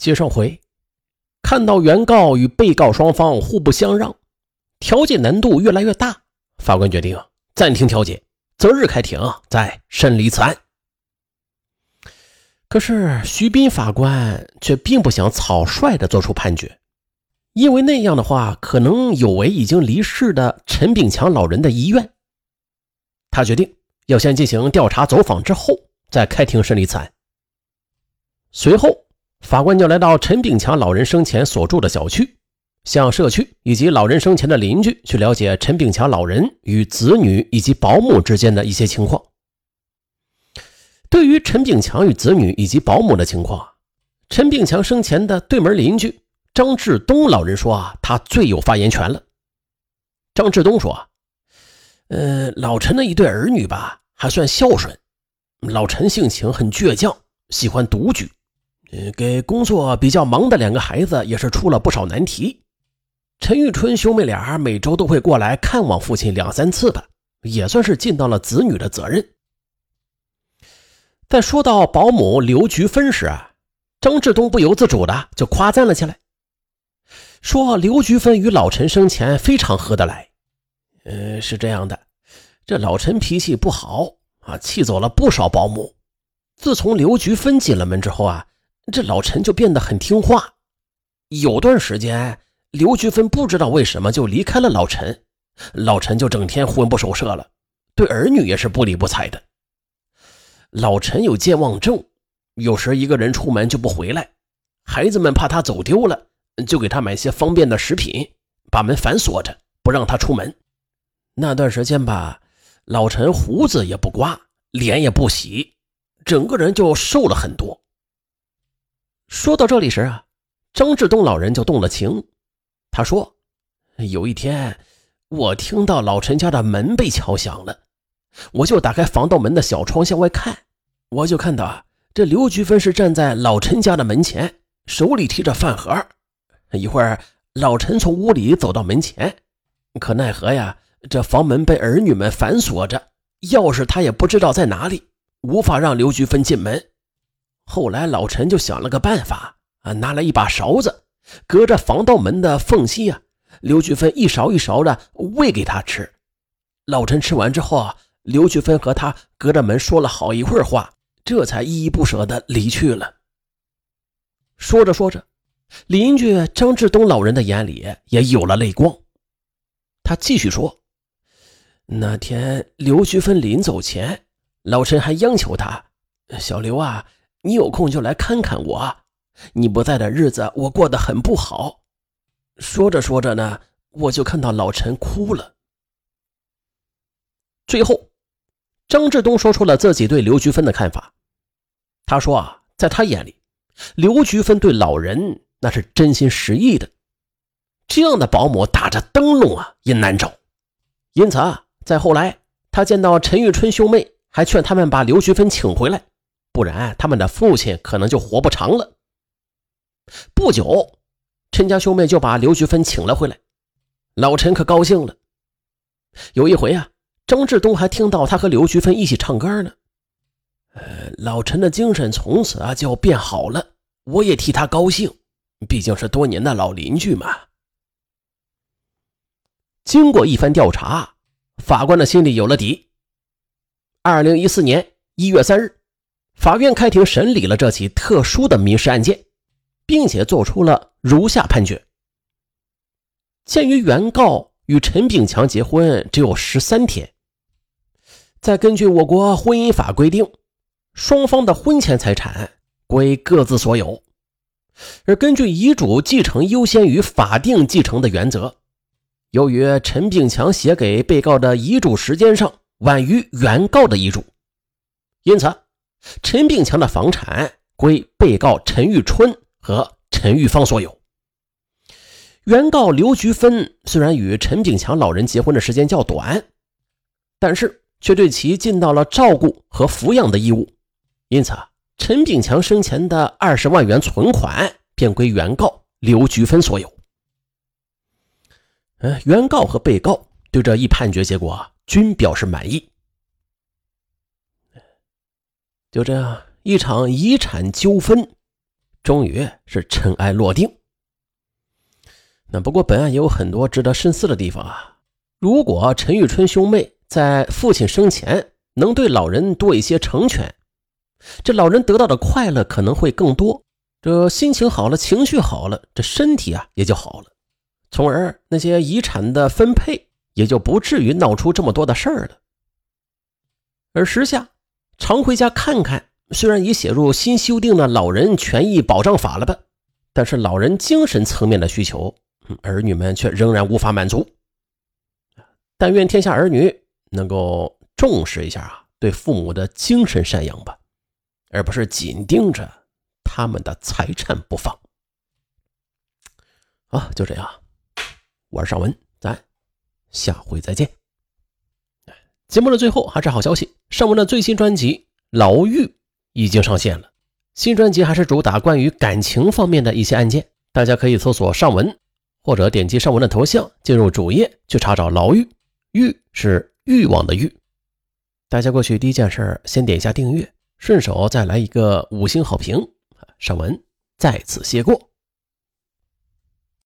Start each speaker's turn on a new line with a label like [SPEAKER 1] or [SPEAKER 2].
[SPEAKER 1] 接上回，看到原告与被告双方互不相让，调解难度越来越大，法官决定暂停调解，择日开庭再审理此案。可是徐斌法官却并不想草率地做出判决，因为那样的话可能有违已经离世的陈炳强老人的遗愿。他决定要先进行调查走访，之后再开庭审理此案。随后，法官就来到陈炳强老人生前所住的小区，向社区以及老人生前的邻居去了解陈炳强老人与子女以及保姆之间的一些情况。对于陈炳强与子女以及保姆的情况，陈炳强生前的对门邻居张志东老人说：“啊，他最有发言权了。”张志东说：“呃，老陈的一对儿女吧，还算孝顺。老陈性情很倔强，喜欢独居。”嗯，给工作比较忙的两个孩子也是出了不少难题。陈玉春兄妹俩每周都会过来看望父亲两三次吧，也算是尽到了子女的责任。在说到保姆刘菊芬时啊，张志东不由自主的就夸赞了起来，说刘菊芬与老陈生前非常合得来。呃，是这样的，这老陈脾气不好啊，气走了不少保姆。自从刘菊芬进了门之后啊。这老陈就变得很听话，有段时间，刘菊芬不知道为什么就离开了老陈，老陈就整天魂不守舍了，对儿女也是不理不睬的。老陈有健忘症，有时一个人出门就不回来，孩子们怕他走丢了，就给他买些方便的食品，把门反锁着，不让他出门。那段时间吧，老陈胡子也不刮，脸也不洗，整个人就瘦了很多。说到这里时啊，张志东老人就动了情。他说：“有一天，我听到老陈家的门被敲响了，我就打开防盗门的小窗向外看，我就看到啊，这刘菊芬是站在老陈家的门前，手里提着饭盒。一会儿，老陈从屋里走到门前，可奈何呀，这房门被儿女们反锁着，钥匙他也不知道在哪里，无法让刘菊芬进门。”后来老陈就想了个办法啊，拿来一把勺子，隔着防盗门的缝隙啊，刘菊芬一勺一勺的喂给他吃。老陈吃完之后啊，刘菊芬和他隔着门说了好一会儿话，这才依依不舍的离去了。说着说着，邻居张志东老人的眼里也有了泪光。他继续说：“那天刘菊芬临走前，老陈还央求他，小刘啊。”你有空就来看看我。你不在的日子，我过得很不好。说着说着呢，我就看到老陈哭了。最后，张志东说出了自己对刘菊芬的看法。他说啊，在他眼里，刘菊芬对老人那是真心实意的。这样的保姆打着灯笼啊也难找。因此啊，在后来，他见到陈玉春兄妹，还劝他们把刘菊芬请回来。不然，他们的父亲可能就活不长了。不久，陈家兄妹就把刘菊芬请了回来，老陈可高兴了。有一回啊，张志东还听到他和刘菊芬一起唱歌呢。呃，老陈的精神从此啊就变好了，我也替他高兴，毕竟是多年的老邻居嘛。经过一番调查，法官的心里有了底。二零一四年一月三日。法院开庭审理了这起特殊的民事案件，并且作出了如下判决：鉴于原告与陈炳强结婚只有十三天，再根据我国婚姻法规定，双方的婚前财产归各自所有，而根据遗嘱继承优先于法定继承的原则，由于陈炳强写给被告的遗嘱时间上晚于原告的遗嘱，因此。陈炳强的房产归被告陈玉春和陈玉芳所有。原告刘菊芬虽然与陈炳强老人结婚的时间较短，但是却对其尽到了照顾和抚养的义务，因此陈炳强生前的二十万元存款便归原告刘菊芬所有。嗯，原告和被告对这一判决结果均表示满意。就这样，一场遗产纠纷终于是尘埃落定。那不过本案也有很多值得深思的地方啊。如果陈玉春兄妹在父亲生前能对老人多一些成全，这老人得到的快乐可能会更多，这心情好了，情绪好了，这身体啊也就好了，从而那些遗产的分配也就不至于闹出这么多的事儿了。而时下常回家看看，虽然已写入新修订的老人权益保障法了吧，但是老人精神层面的需求，儿女们却仍然无法满足。但愿天下儿女能够重视一下啊，对父母的精神赡养吧。而不是紧盯着他们的财产不放。啊，就这样，我是尚文，咱下回再见。节目的最后还是好消息，尚文的最新专辑《牢狱》已经上线了。新专辑还是主打关于感情方面的一些案件，大家可以搜索尚文，或者点击尚文的头像进入主页去查找《牢狱》，狱是欲望的欲。大家过去第一件事先点一下订阅。顺手再来一个五星好评，上文在此谢过。